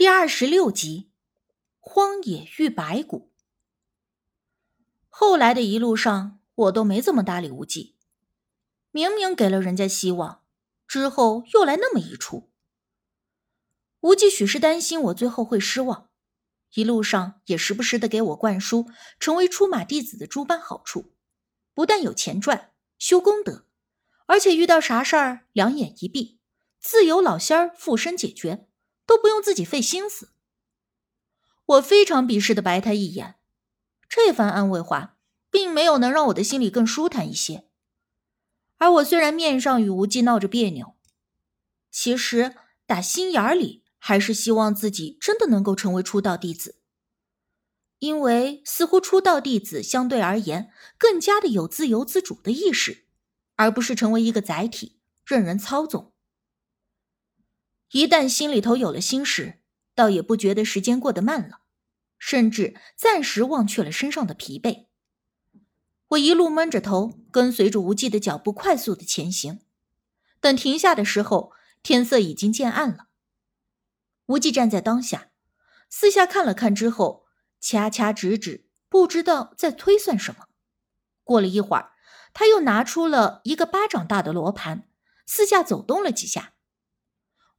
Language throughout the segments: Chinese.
第二十六集，荒野遇白骨。后来的一路上，我都没怎么搭理无忌。明明给了人家希望，之后又来那么一出。无忌许是担心我最后会失望，一路上也时不时的给我灌输成为出马弟子的诸般好处，不但有钱赚、修功德，而且遇到啥事儿两眼一闭，自有老仙儿附身解决。都不用自己费心思。我非常鄙视的白他一眼，这番安慰话并没有能让我的心里更舒坦一些。而我虽然面上与无忌闹着别扭，其实打心眼里还是希望自己真的能够成为出道弟子，因为似乎出道弟子相对而言更加的有自由自主的意识，而不是成为一个载体任人操纵。一旦心里头有了心事，倒也不觉得时间过得慢了，甚至暂时忘却了身上的疲惫。我一路闷着头，跟随着无忌的脚步快速的前行。等停下的时候，天色已经渐暗了。无忌站在当下，四下看了看之后，掐掐指指，不知道在推算什么。过了一会儿，他又拿出了一个巴掌大的罗盘，四下走动了几下。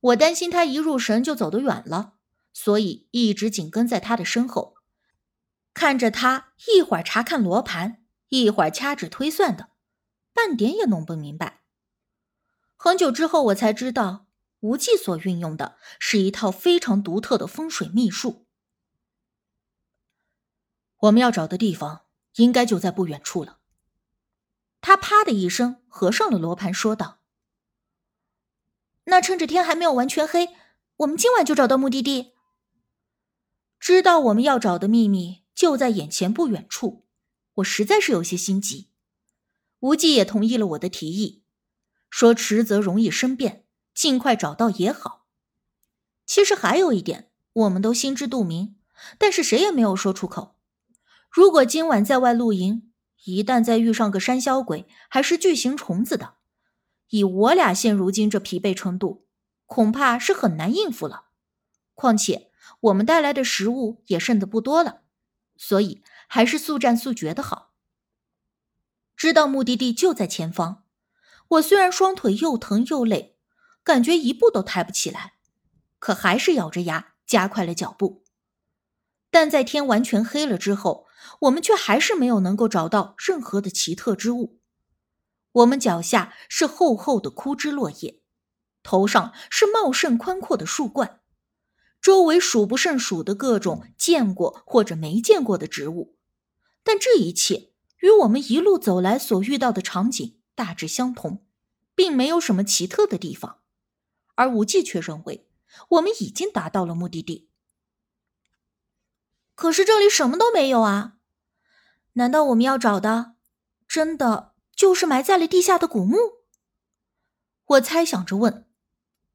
我担心他一入神就走得远了，所以一直紧跟在他的身后，看着他一会儿查看罗盘，一会儿掐指推算的，半点也弄不明白。很久之后，我才知道无忌所运用的是一套非常独特的风水秘术。我们要找的地方应该就在不远处了。他啪的一声合上了罗盘，说道。那趁着天还没有完全黑，我们今晚就找到目的地。知道我们要找的秘密就在眼前不远处，我实在是有些心急。无忌也同意了我的提议，说迟则容易生变，尽快找到也好。其实还有一点，我们都心知肚明，但是谁也没有说出口。如果今晚在外露营，一旦再遇上个山魈鬼，还是巨型虫子的。以我俩现如今这疲惫程度，恐怕是很难应付了。况且我们带来的食物也剩的不多了，所以还是速战速决的好。知道目的地就在前方，我虽然双腿又疼又累，感觉一步都抬不起来，可还是咬着牙加快了脚步。但在天完全黑了之后，我们却还是没有能够找到任何的奇特之物。我们脚下是厚厚的枯枝落叶，头上是茂盛宽阔的树冠，周围数不胜数的各种见过或者没见过的植物，但这一切与我们一路走来所遇到的场景大致相同，并没有什么奇特的地方。而无忌却认为我们已经达到了目的地。可是这里什么都没有啊！难道我们要找的真的？就是埋在了地下的古墓，我猜想着问，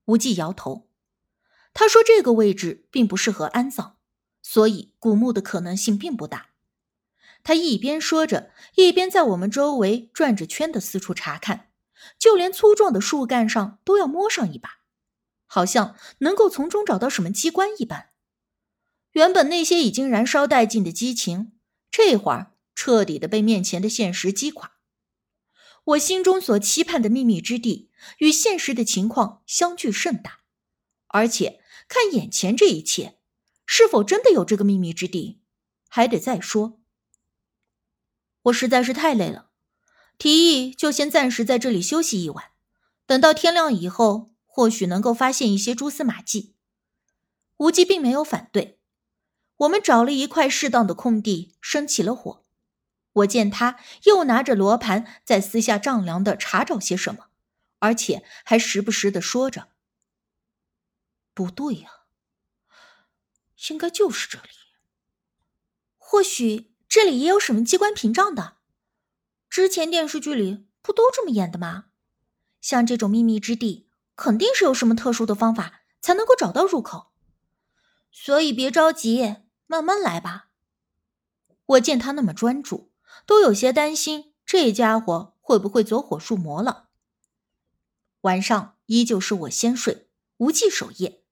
无忌摇头，他说这个位置并不适合安葬，所以古墓的可能性并不大。他一边说着，一边在我们周围转着圈的四处查看，就连粗壮的树干上都要摸上一把，好像能够从中找到什么机关一般。原本那些已经燃烧殆尽的激情，这会儿彻底的被面前的现实击垮。我心中所期盼的秘密之地与现实的情况相距甚大，而且看眼前这一切，是否真的有这个秘密之地，还得再说。我实在是太累了，提议就先暂时在这里休息一晚，等到天亮以后，或许能够发现一些蛛丝马迹。无忌并没有反对，我们找了一块适当的空地，生起了火。我见他又拿着罗盘在私下丈量的查找些什么，而且还时不时的说着：“不对呀，应该就是这里。或许这里也有什么机关屏障的。之前电视剧里不都这么演的吗？像这种秘密之地，肯定是有什么特殊的方法才能够找到入口。所以别着急，慢慢来吧。”我见他那么专注。都有些担心，这家伙会不会走火入魔了？晚上依旧是我先睡，无忌守夜。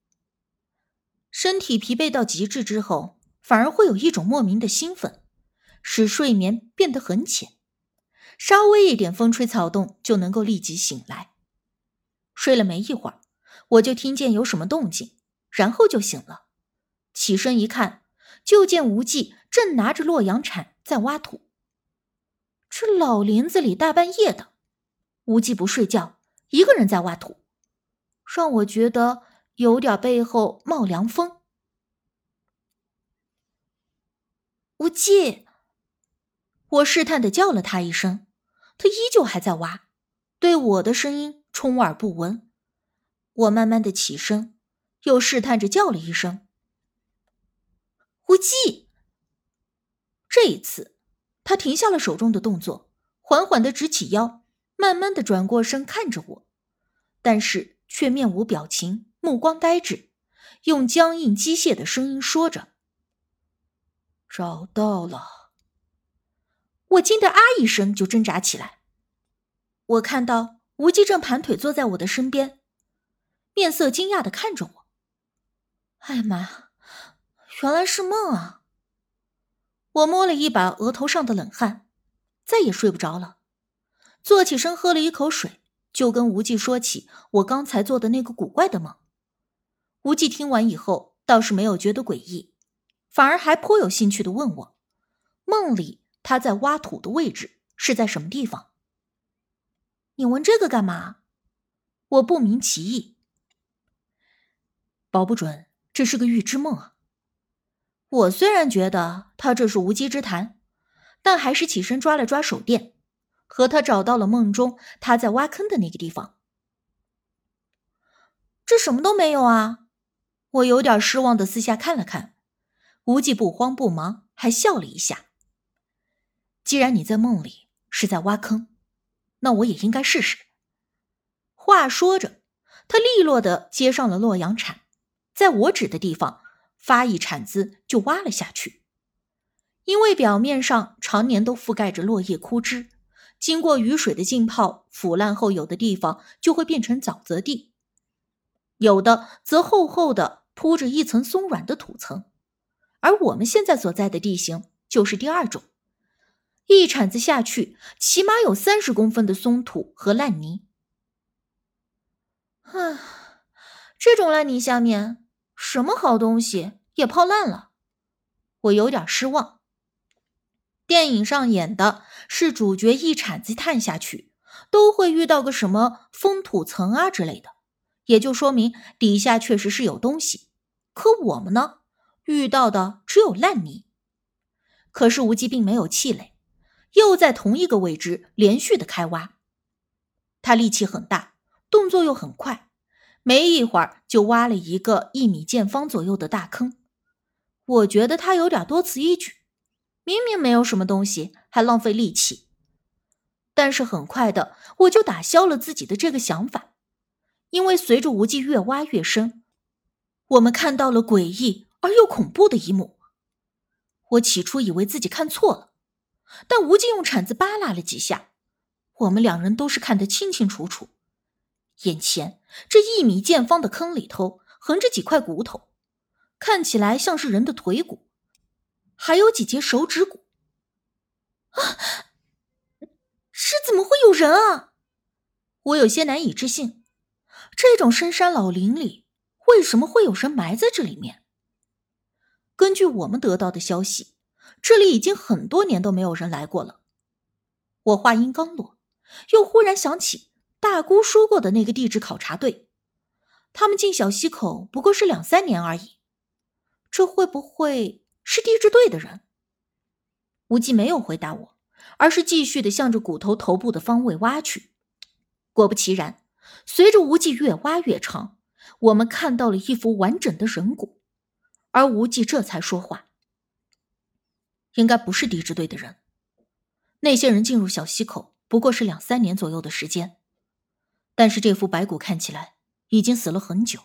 身体疲惫到极致之后，反而会有一种莫名的兴奋，使睡眠变得很浅，稍微一点风吹草动就能够立即醒来。睡了没一会儿，我就听见有什么动静，然后就醒了。起身一看，就见无忌正拿着洛阳铲在挖土。这老林子里大半夜的，无忌不睡觉，一个人在挖土，让我觉得有点背后冒凉风。无忌，我试探的叫了他一声，他依旧还在挖，对我的声音充耳不闻。我慢慢的起身，又试探着叫了一声：“无忌。”这一次，他停下了手中的动作，缓缓的直起腰，慢慢的转过身看着我，但是却面无表情，目光呆滞，用僵硬机械的声音说着。找到了！我惊得啊一声，就挣扎起来。我看到无忌正盘腿坐在我的身边，面色惊讶的看着我。哎呀妈呀，原来是梦啊！我摸了一把额头上的冷汗，再也睡不着了。坐起身，喝了一口水，就跟无忌说起我刚才做的那个古怪的梦。无忌听完以后，倒是没有觉得诡异。反而还颇有兴趣的问我，梦里他在挖土的位置是在什么地方？你问这个干嘛？我不明其意。保不准这是个预知梦啊！我虽然觉得他这是无稽之谈，但还是起身抓了抓手电，和他找到了梦中他在挖坑的那个地方。这什么都没有啊！我有点失望的四下看了看。无忌不慌不忙，还笑了一下。既然你在梦里是在挖坑，那我也应该试试。话说着，他利落的接上了洛阳铲，在我指的地方发一铲子就挖了下去。因为表面上常年都覆盖着落叶枯枝，经过雨水的浸泡腐烂后，有的地方就会变成沼泽地，有的则厚厚的铺着一层松软的土层。而我们现在所在的地形就是第二种，一铲子下去，起码有三十公分的松土和烂泥。唉，这种烂泥下面，什么好东西也泡烂了，我有点失望。电影上演的是主角一铲子探下去，都会遇到个什么封土层啊之类的，也就说明底下确实是有东西。可我们呢？遇到的只有烂泥，可是无忌并没有气馁，又在同一个位置连续的开挖。他力气很大，动作又很快，没一会儿就挖了一个一米见方左右的大坑。我觉得他有点多此一举，明明没有什么东西，还浪费力气。但是很快的，我就打消了自己的这个想法，因为随着无忌越挖越深，我们看到了诡异。而又恐怖的一幕，我起初以为自己看错了，但无忌用铲子扒拉了几下，我们两人都是看得清清楚楚。眼前这一米见方的坑里头横着几块骨头，看起来像是人的腿骨，还有几节手指骨。啊，这怎么会有人啊？我有些难以置信，这种深山老林里为什么会有人埋在这里面？根据我们得到的消息，这里已经很多年都没有人来过了。我话音刚落，又忽然想起大姑说过的那个地质考察队，他们进小溪口不过是两三年而已。这会不会是地质队的人？无忌没有回答我，而是继续的向着骨头头部的方位挖去。果不其然，随着无忌越挖越长，我们看到了一副完整的人骨。而无忌这才说话：“应该不是地质队的人。那些人进入小溪口不过是两三年左右的时间，但是这副白骨看起来已经死了很久，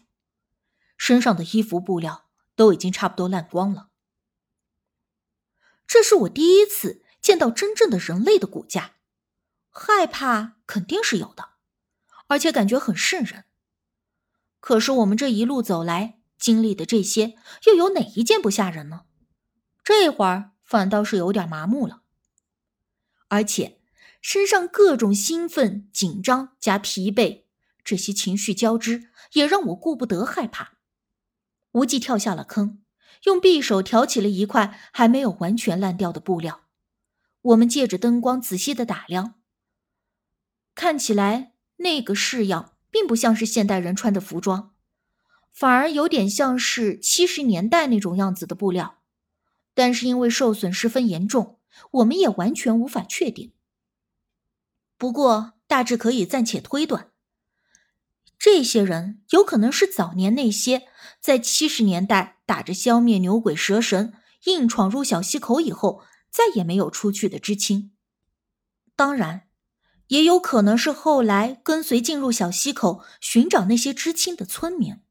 身上的衣服布料都已经差不多烂光了。这是我第一次见到真正的人类的骨架，害怕肯定是有的，而且感觉很瘆人。可是我们这一路走来。”经历的这些，又有哪一件不吓人呢？这会儿反倒是有点麻木了，而且身上各种兴奋、紧张加疲惫，这些情绪交织，也让我顾不得害怕。无忌跳下了坑，用匕首挑起了一块还没有完全烂掉的布料。我们借着灯光仔细的打量，看起来那个式样并不像是现代人穿的服装，反而有点像是七十年代那种样子的布料。但是因为受损十分严重，我们也完全无法确定。不过大致可以暂且推断。这些人有可能是早年那些在七十年代打着消灭牛鬼蛇神，硬闯入小溪口以后再也没有出去的知青。当然，也有可能是后来跟随进入小溪口寻找那些知青的村民。